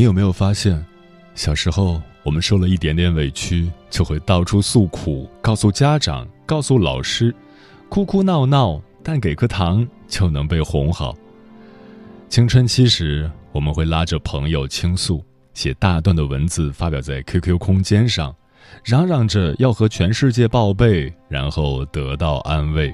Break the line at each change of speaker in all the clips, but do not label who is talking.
你有没有发现，小时候我们受了一点点委屈，就会到处诉苦，告诉家长，告诉老师，哭哭闹闹，但给颗糖就能被哄好。青春期时，我们会拉着朋友倾诉，写大段的文字发表在 QQ 空间上，嚷嚷着要和全世界报备，然后得到安慰。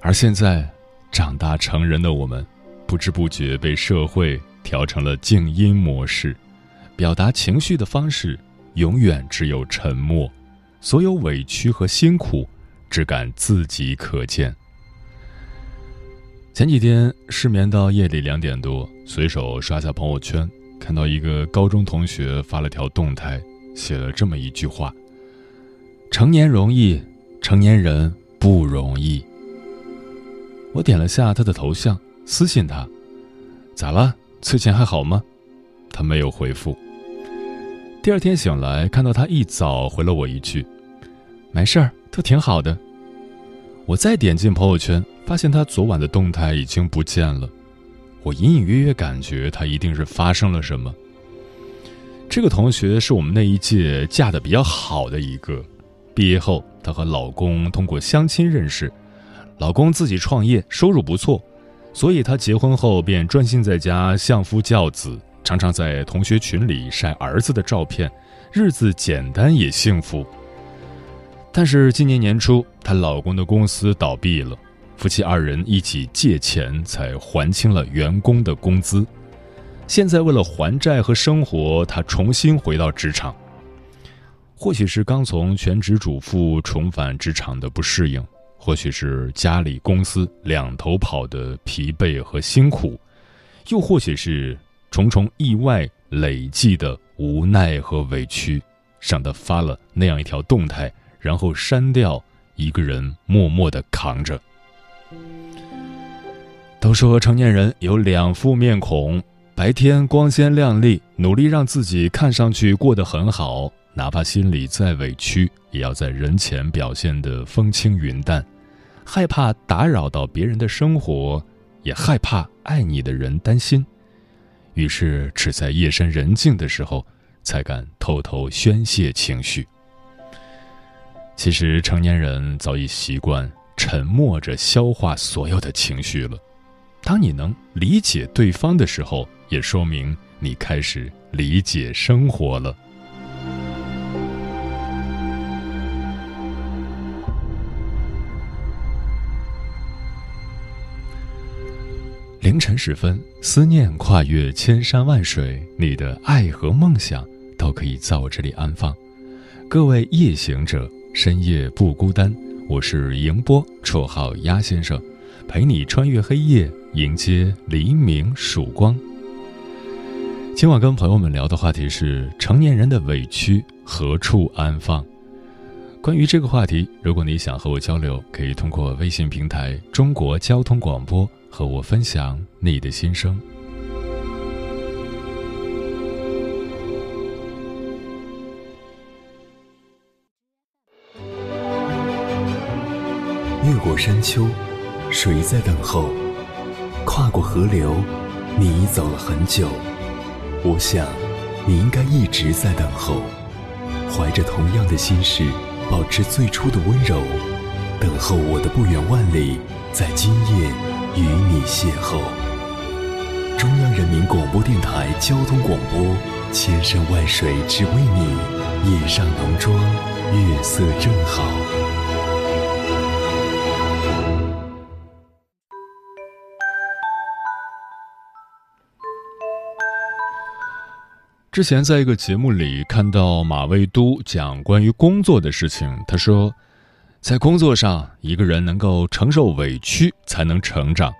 而现在，长大成人的我们，不知不觉被社会调成了静音模式，表达情绪的方式永远只有沉默，所有委屈和辛苦，只敢自己可见。前几天失眠到夜里两点多，随手刷下朋友圈，看到一个高中同学发了条动态，写了这么一句话：“成年容易，成年人不容易。”我点了下他的头像，私信他：“咋了？最近还好吗？”他没有回复。第二天醒来，看到他一早回了我一句：“没事儿，都挺好的。”我再点进朋友圈。发现他昨晚的动态已经不见了，我隐隐约约感觉他一定是发生了什么。这个同学是我们那一届嫁的比较好的一个，毕业后她和老公通过相亲认识，老公自己创业，收入不错，所以她结婚后便专心在家相夫教子，常常在同学群里晒儿子的照片，日子简单也幸福。但是今年年初，她老公的公司倒闭了。夫妻二人一起借钱才还清了员工的工资，现在为了还债和生活，她重新回到职场。或许是刚从全职主妇重返职场的不适应，或许是家里公司两头跑的疲惫和辛苦，又或许是重重意外累积的无奈和委屈，让他发了那样一条动态，然后删掉，一个人默默的扛着。都说成年人有两副面孔，白天光鲜亮丽，努力让自己看上去过得很好，哪怕心里再委屈，也要在人前表现得风轻云淡，害怕打扰到别人的生活，也害怕爱你的人担心，于是只在夜深人静的时候，才敢偷偷宣泄情绪。其实成年人早已习惯。沉默着消化所有的情绪了。当你能理解对方的时候，也说明你开始理解生活了。凌晨时分，思念跨越千山万水，你的爱和梦想都可以在我这里安放。各位夜行者，深夜不孤单。我是迎波，绰号鸭先生，陪你穿越黑夜，迎接黎明曙光。今晚跟朋友们聊的话题是成年人的委屈何处安放？关于这个话题，如果你想和我交流，可以通过微信平台“中国交通广播”和我分享你的心声。
越过山丘，谁在等候？跨过河流，你已走了很久。我想，你应该一直在等候，怀着同样的心事，保持最初的温柔，等候我的不远万里，在今夜与你邂逅。中央人民广播电台交通广播，千山万水只为你，夜上浓妆，月色正好。
之前在一个节目里看到马未都讲关于工作的事情，他说，在工作上，一个人能够承受委屈，才能成长。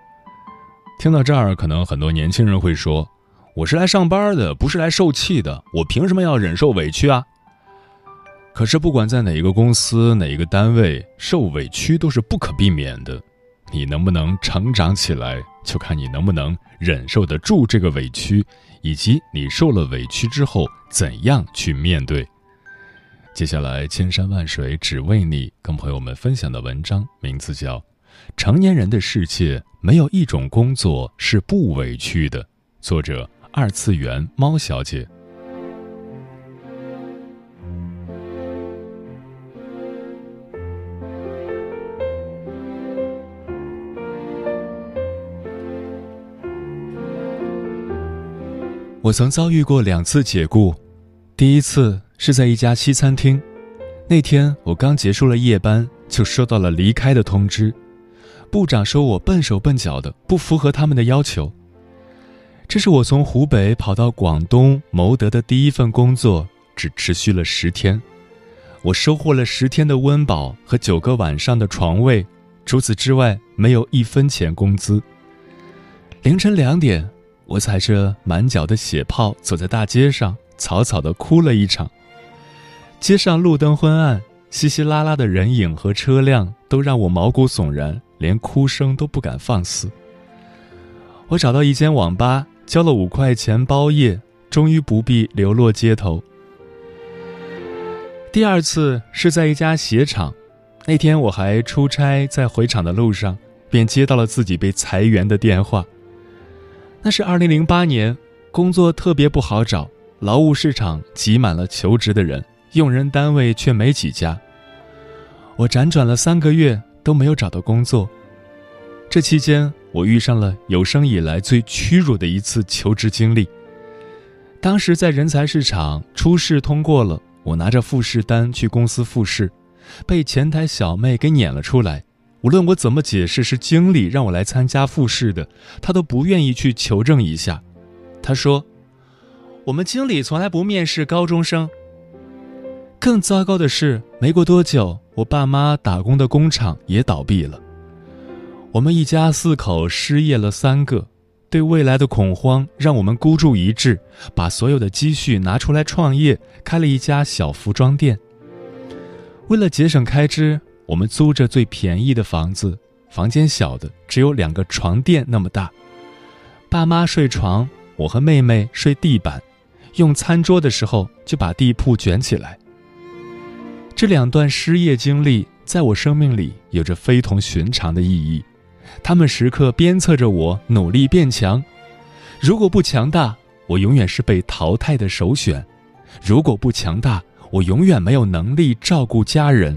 听到这儿，可能很多年轻人会说：“我是来上班的，不是来受气的，我凭什么要忍受委屈啊？”可是，不管在哪一个公司、哪一个单位，受委屈都是不可避免的。你能不能成长起来，就看你能不能忍受得住这个委屈。以及你受了委屈之后怎样去面对？接下来千山万水只为你，跟朋友们分享的文章名字叫《成年人的世界没有一种工作是不委屈的》，作者二次元猫小姐。我曾遭遇过两次解雇，第一次是在一家西餐厅，那天我刚结束了夜班，就收到了离开的通知。部长说我笨手笨脚的，不符合他们的要求。这是我从湖北跑到广东谋得的第一份工作，只持续了十天，我收获了十天的温饱和九个晚上的床位，除此之外没有一分钱工资。凌晨两点。我踩着满脚的血泡走在大街上，草草的哭了一场。街上路灯昏暗，稀稀拉拉的人影和车辆都让我毛骨悚然，连哭声都不敢放肆。我找到一间网吧，交了五块钱包夜，终于不必流落街头。第二次是在一家鞋厂，那天我还出差，在回厂的路上，便接到了自己被裁员的电话。那是二零零八年，工作特别不好找，劳务市场挤满了求职的人，用人单位却没几家。我辗转了三个月都没有找到工作。这期间，我遇上了有生以来最屈辱的一次求职经历。当时在人才市场初试通过了，我拿着复试单去公司复试，被前台小妹给撵了出来。无论我怎么解释是经理让我来参加复试的，他都不愿意去求证一下。他说：“我们经理从来不面试高中生。”更糟糕的是，没过多久，我爸妈打工的工厂也倒闭了。我们一家四口失业了三个，对未来的恐慌让我们孤注一掷，把所有的积蓄拿出来创业，开了一家小服装店。为了节省开支。我们租着最便宜的房子，房间小的只有两个床垫那么大。爸妈睡床，我和妹妹睡地板。用餐桌的时候就把地铺卷起来。这两段失业经历在我生命里有着非同寻常的意义，他们时刻鞭策着我努力变强。如果不强大，我永远是被淘汰的首选；如果不强大，我永远没有能力照顾家人。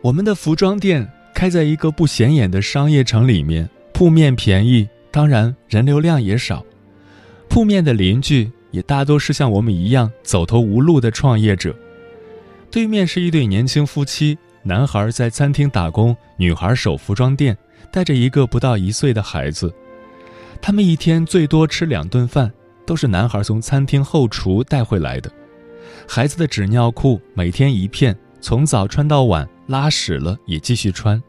我们的服装店开在一个不显眼的商业城里面，铺面便宜，当然人流量也少。铺面的邻居也大多是像我们一样走投无路的创业者。对面是一对年轻夫妻，男孩在餐厅打工，女孩守服装店，带着一个不到一岁的孩子。他们一天最多吃两顿饭，都是男孩从餐厅后厨带回来的。孩子的纸尿裤每天一片，从早穿到晚。拉屎了也继续穿。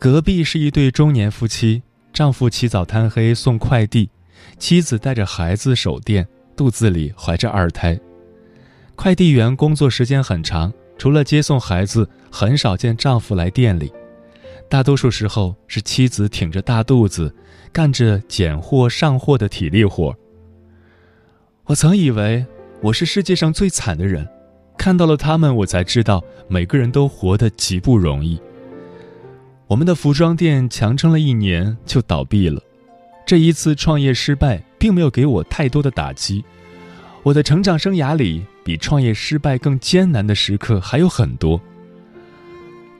隔壁是一对中年夫妻，丈夫起早贪黑送快递，妻子带着孩子守店，肚子里怀着二胎。快递员工作时间很长，除了接送孩子，很少见丈夫来店里，大多数时候是妻子挺着大肚子，干着拣货上货的体力活。我曾以为我是世界上最惨的人。看到了他们，我才知道每个人都活得极不容易。我们的服装店强撑了一年就倒闭了。这一次创业失败，并没有给我太多的打击。我的成长生涯里，比创业失败更艰难的时刻还有很多。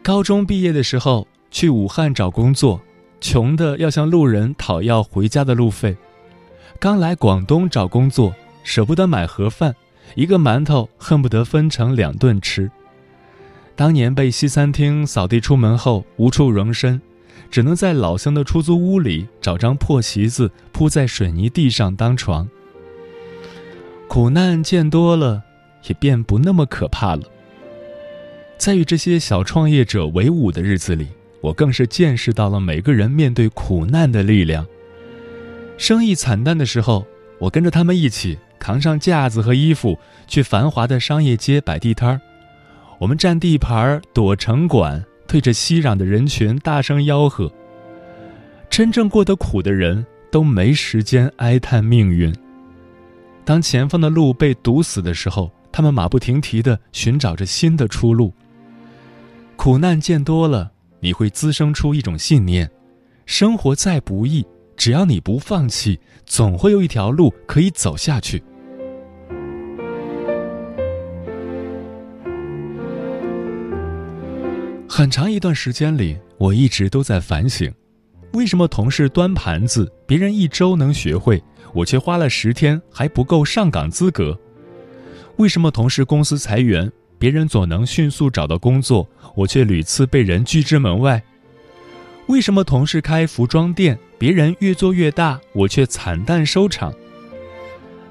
高中毕业的时候去武汉找工作，穷的要向路人讨要回家的路费；刚来广东找工作，舍不得买盒饭，一个馒头恨不得分成两顿吃。当年被西餐厅扫地出门后无处容身，只能在老乡的出租屋里找张破席子铺在水泥地上当床。苦难见多了，也便不那么可怕了。在与这些小创业者为伍的日子里，我更是见识到了每个人面对苦难的力量。生意惨淡的时候，我跟着他们一起扛上架子和衣服，去繁华的商业街摆地摊儿。我们占地盘躲城管，对着熙攘的人群大声吆喝。真正过得苦的人都没时间哀叹命运。当前方的路被堵死的时候，他们马不停蹄地寻找着新的出路。苦难见多了，你会滋生出一种信念：生活再不易，只要你不放弃，总会有一条路可以走下去。很长一段时间里，我一直都在反省：为什么同事端盘子，别人一周能学会，我却花了十天还不够上岗资格？为什么同事公司裁员，别人总能迅速找到工作，我却屡次被人拒之门外？为什么同事开服装店，别人越做越大，我却惨淡收场？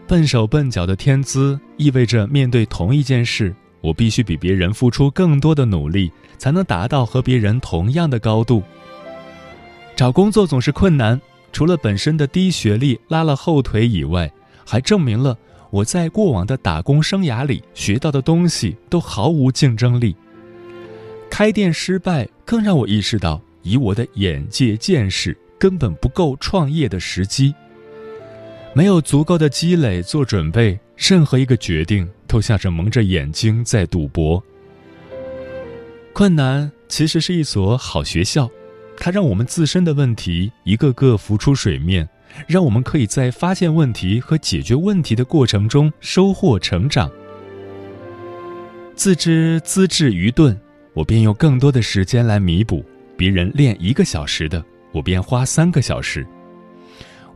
笨手笨脚的天资，意味着面对同一件事。我必须比别人付出更多的努力，才能达到和别人同样的高度。找工作总是困难，除了本身的低学历拉了后腿以外，还证明了我在过往的打工生涯里学到的东西都毫无竞争力。开店失败，更让我意识到，以我的眼界见识，根本不够创业的时机。没有足够的积累做准备，任何一个决定。都像是蒙着眼睛在赌博。困难其实是一所好学校，它让我们自身的问题一个个浮出水面，让我们可以在发现问题和解决问题的过程中收获成长。自知资质愚钝，我便用更多的时间来弥补别人练一个小时的，我便花三个小时。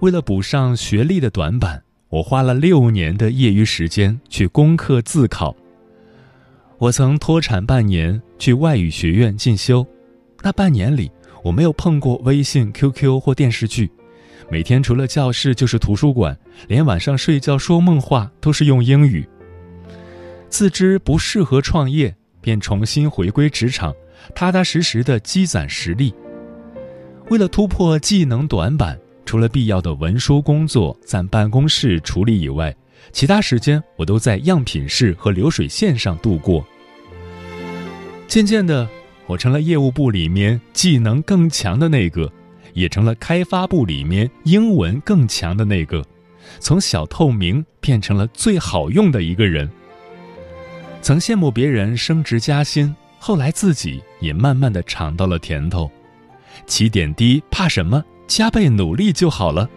为了补上学历的短板。我花了六年的业余时间去攻克自考。我曾脱产半年去外语学院进修，那半年里我没有碰过微信、QQ 或电视剧，每天除了教室就是图书馆，连晚上睡觉说梦话都是用英语。自知不适合创业，便重新回归职场，踏踏实实的积攒实力。为了突破技能短板。除了必要的文书工作在办公室处理以外，其他时间我都在样品室和流水线上度过。渐渐的，我成了业务部里面技能更强的那个，也成了开发部里面英文更强的那个，从小透明变成了最好用的一个人。曾羡慕别人升职加薪，后来自己也慢慢的尝到了甜头。起点低，怕什么？加倍努力就好了。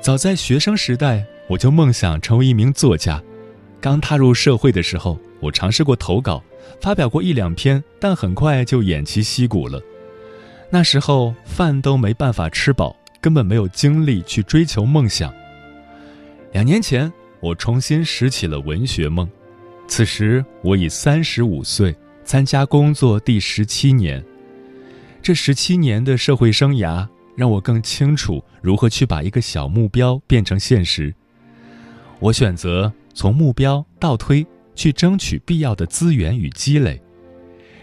早在学生时代，我就梦想成为一名作家。刚踏入社会的时候，我尝试过投稿，发表过一两篇，但很快就偃旗息鼓了。那时候饭都没办法吃饱，根本没有精力去追求梦想。两年前。我重新拾起了文学梦，此时我已三十五岁，参加工作第十七年。这十七年的社会生涯，让我更清楚如何去把一个小目标变成现实。我选择从目标倒推，去争取必要的资源与积累。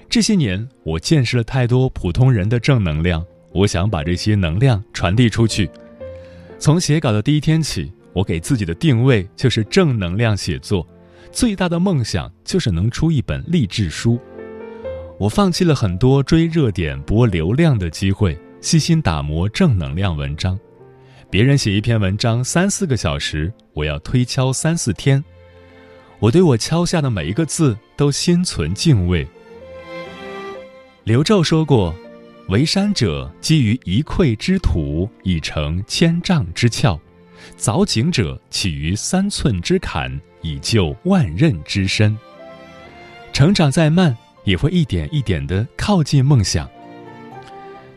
这些年，我见识了太多普通人的正能量，我想把这些能量传递出去。从写稿的第一天起。我给自己的定位就是正能量写作，最大的梦想就是能出一本励志书。我放弃了很多追热点、博流量的机会，细心打磨正能量文章。别人写一篇文章三四个小时，我要推敲三四天。我对我敲下的每一个字都心存敬畏。刘昼说过：“为山者，基于一篑之土，以成千丈之峭；凿井者，起于三寸之坎，以就万仞之深。”成长再慢。也会一点一点的靠近梦想。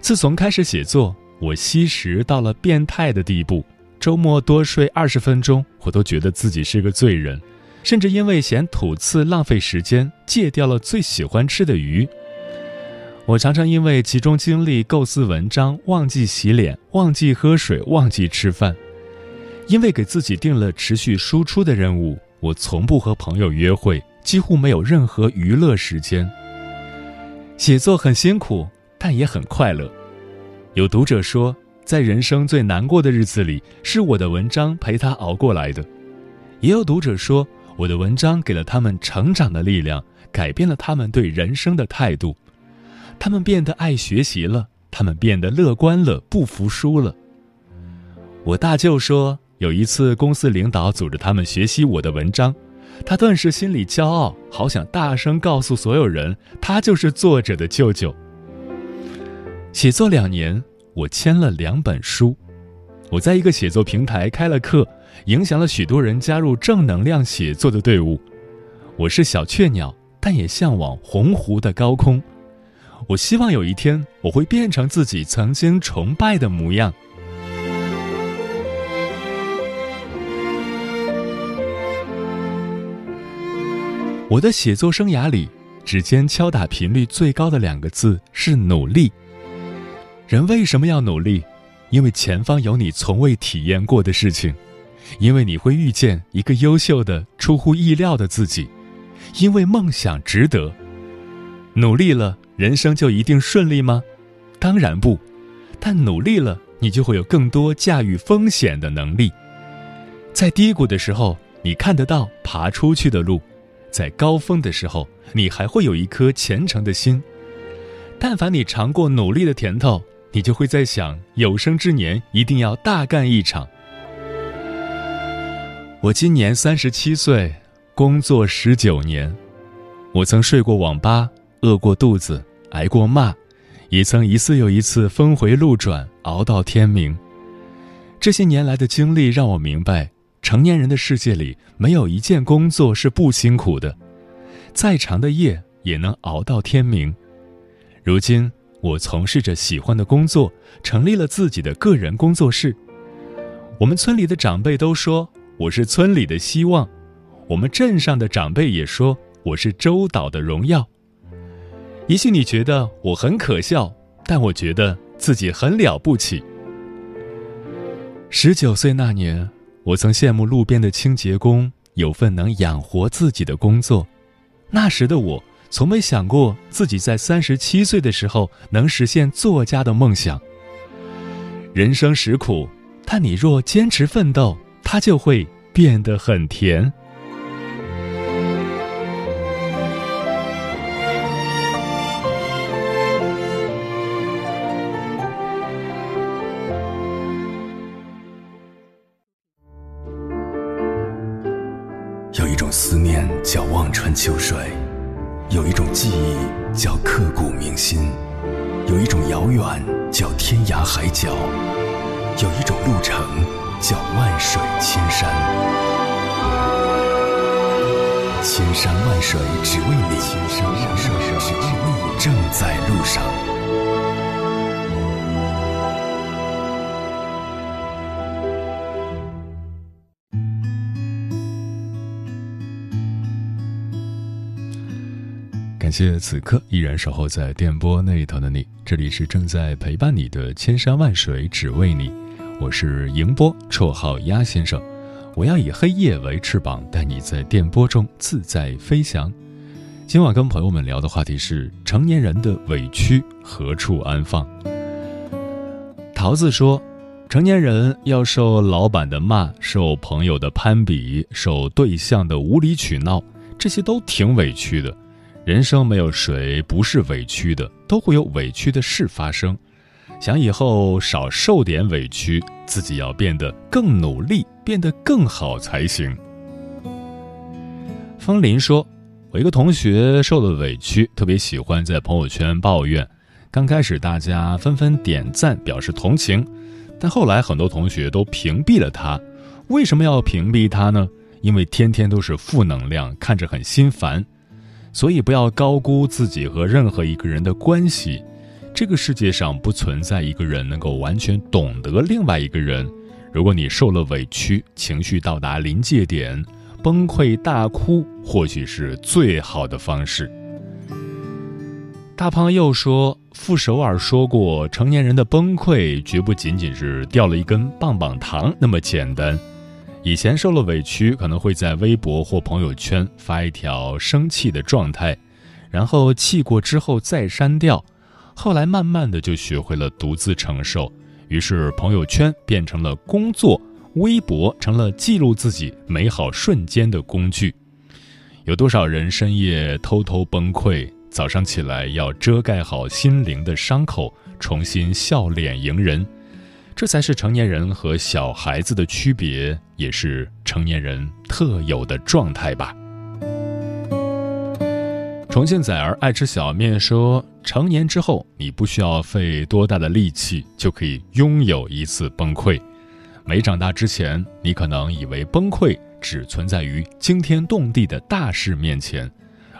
自从开始写作，我吸食到了变态的地步。周末多睡二十分钟，我都觉得自己是个罪人，甚至因为嫌吐刺浪费时间，戒掉了最喜欢吃的鱼。我常常因为集中精力构思文章，忘记洗脸，忘记喝水，忘记吃饭。因为给自己定了持续输出的任务，我从不和朋友约会，几乎没有任何娱乐时间。写作很辛苦，但也很快乐。有读者说，在人生最难过的日子里，是我的文章陪他熬过来的；也有读者说，我的文章给了他们成长的力量，改变了他们对人生的态度。他们变得爱学习了，他们变得乐观了，不服输了。我大舅说，有一次公司领导组织他们学习我的文章。他顿时心里骄傲，好想大声告诉所有人，他就是作者的舅舅。写作两年，我签了两本书，我在一个写作平台开了课，影响了许多人加入正能量写作的队伍。我是小雀鸟，但也向往鸿鹄的高空。我希望有一天，我会变成自己曾经崇拜的模样。我的写作生涯里，指尖敲打频率最高的两个字是努力。人为什么要努力？因为前方有你从未体验过的事情，因为你会遇见一个优秀的、出乎意料的自己，因为梦想值得。努力了，人生就一定顺利吗？当然不。但努力了，你就会有更多驾驭风险的能力。在低谷的时候，你看得到爬出去的路。在高峰的时候，你还会有一颗虔诚的心。但凡你尝过努力的甜头，你就会在想，有生之年一定要大干一场。我今年三十七岁，工作十九年，我曾睡过网吧，饿过肚子，挨过骂，也曾一次又一次峰回路转，熬到天明。这些年来的经历让我明白。成年人的世界里，没有一件工作是不辛苦的，再长的夜也能熬到天明。如今，我从事着喜欢的工作，成立了自己的个人工作室。我们村里的长辈都说我是村里的希望，我们镇上的长辈也说我是周岛的荣耀。也许你觉得我很可笑，但我觉得自己很了不起。十九岁那年。我曾羡慕路边的清洁工有份能养活自己的工作，那时的我从没想过自己在三十七岁的时候能实现作家的梦想。人生实苦，但你若坚持奋斗，它就会变得很甜。
海角，有一种路程叫万水千山。千山万水只为你，千山万水只为你，正在路上。
感谢此刻依然守候在电波那一头的你，这里是正在陪伴你的千山万水只为你，我是迎波，绰号鸭先生，我要以黑夜为翅膀，带你在电波中自在飞翔。今晚跟朋友们聊的话题是成年人的委屈何处安放？桃子说，成年人要受老板的骂，受朋友的攀比，受对象的无理取闹，这些都挺委屈的。人生没有谁不是委屈的，都会有委屈的事发生。想以后少受点委屈，自己要变得更努力，变得更好才行。风林说：“我一个同学受了委屈，特别喜欢在朋友圈抱怨。刚开始大家纷纷点赞表示同情，但后来很多同学都屏蔽了他。为什么要屏蔽他呢？因为天天都是负能量，看着很心烦。所以不要高估自己和任何一个人的关系。这个世界上不存在一个人能够完全懂得另外一个人。如果你受了委屈，情绪到达临界点。”崩溃大哭或许是最好的方式。大胖又说：“傅首尔说过，成年人的崩溃绝不仅仅是掉了一根棒棒糖那么简单。以前受了委屈，可能会在微博或朋友圈发一条生气的状态，然后气过之后再删掉。后来慢慢的就学会了独自承受，于是朋友圈变成了工作。”微博成了记录自己美好瞬间的工具，有多少人深夜偷偷崩溃，早上起来要遮盖好心灵的伤口，重新笑脸迎人，这才是成年人和小孩子的区别，也是成年人特有的状态吧。重庆崽儿爱吃小面说，成年之后，你不需要费多大的力气，就可以拥有一次崩溃。没长大之前，你可能以为崩溃只存在于惊天动地的大事面前，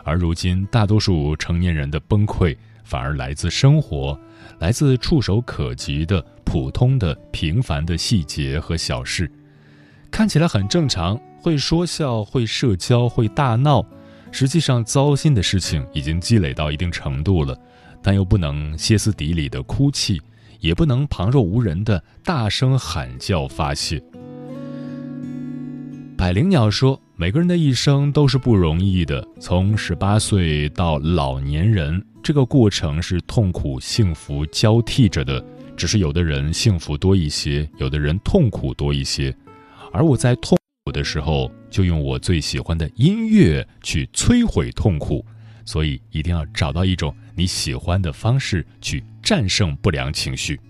而如今，大多数成年人的崩溃反而来自生活，来自触手可及的普通的平凡的细节和小事，看起来很正常，会说笑，会社交，会大闹，实际上糟心的事情已经积累到一定程度了，但又不能歇斯底里的哭泣。也不能旁若无人的大声喊叫发泄。百灵鸟说：“每个人的一生都是不容易的，从十八岁到老年人，这个过程是痛苦、幸福交替着的。只是有的人幸福多一些，有的人痛苦多一些。而我在痛苦的时候，就用我最喜欢的音乐去摧毁痛苦。所以，一定要找到一种你喜欢的方式去。”战胜不良情绪。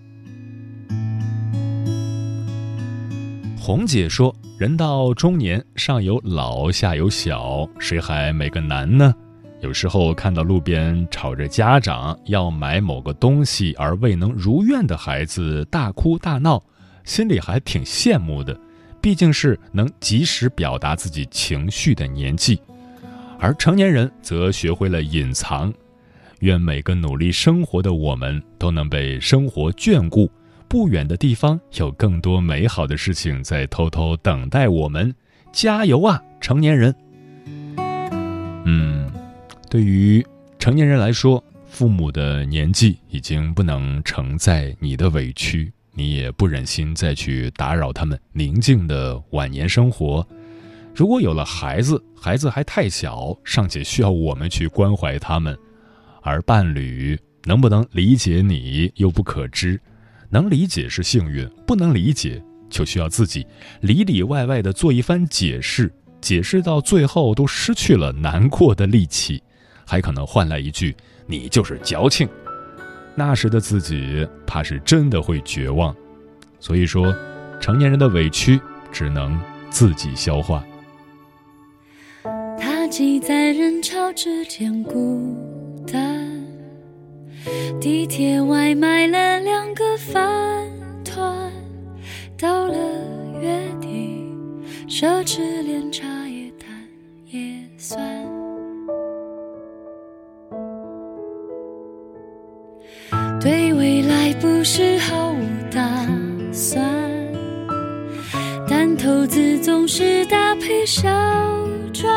红姐说：“人到中年，上有老，下有小，谁还没个难呢？有时候看到路边吵着家长要买某个东西而未能如愿的孩子大哭大闹，心里还挺羡慕的。毕竟是能及时表达自己情绪的年纪，而成年人则学会了隐藏。”愿每个努力生活的我们都能被生活眷顾，不远的地方有更多美好的事情在偷偷等待我们。加油啊，成年人！嗯，对于成年人来说，父母的年纪已经不能承载你的委屈，你也不忍心再去打扰他们宁静的晚年生活。如果有了孩子，孩子还太小，尚且需要我们去关怀他们。而伴侣能不能理解你又不可知，能理解是幸运，不能理解就需要自己里里外外的做一番解释，解释到最后都失去了难过的力气，还可能换来一句“你就是矫情”，那时的自己怕是真的会绝望。所以说，成年人的委屈只能自己消化。
他挤在人潮之间孤单。地铁外买了两个饭团，到了月底，奢侈连茶叶蛋也算。对未来不是毫无打算，但投资总是搭配小赚，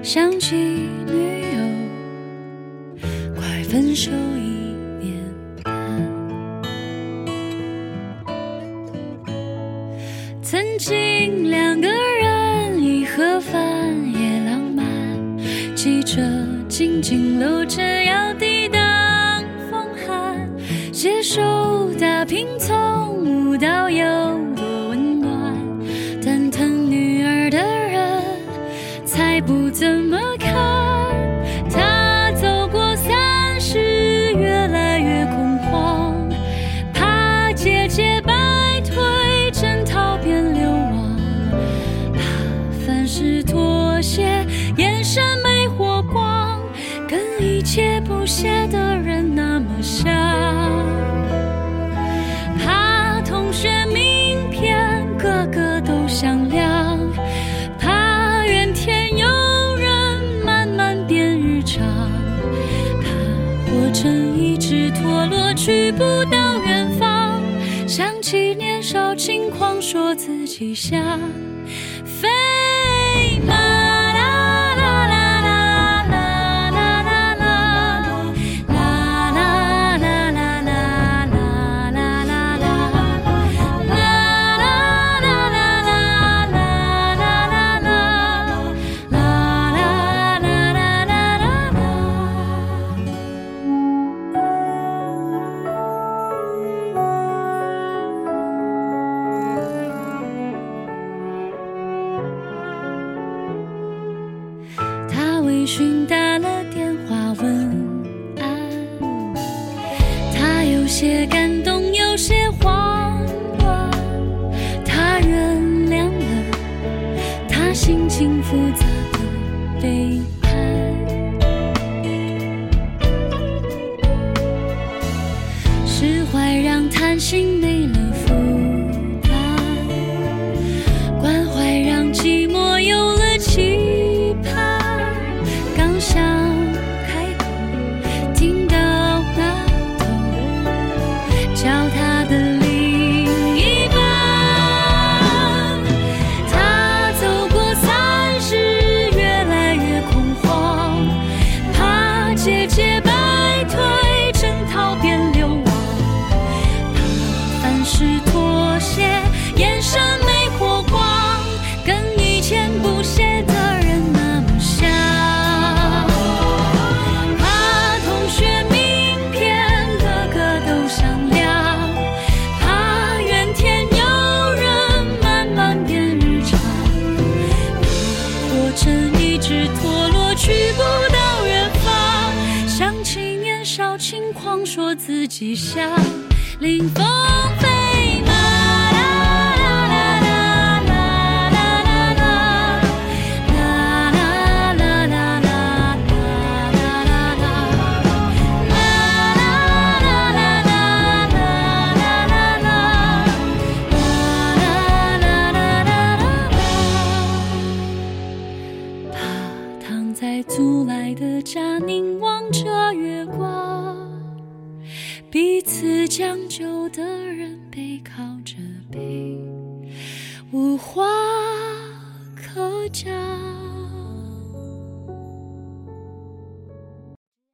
想起女友，快分手。紧紧搂着，要抵挡风寒，携手打拼，从无到有多温暖。但疼女儿的人，才不怎。说自己像飞心的。自己笑林风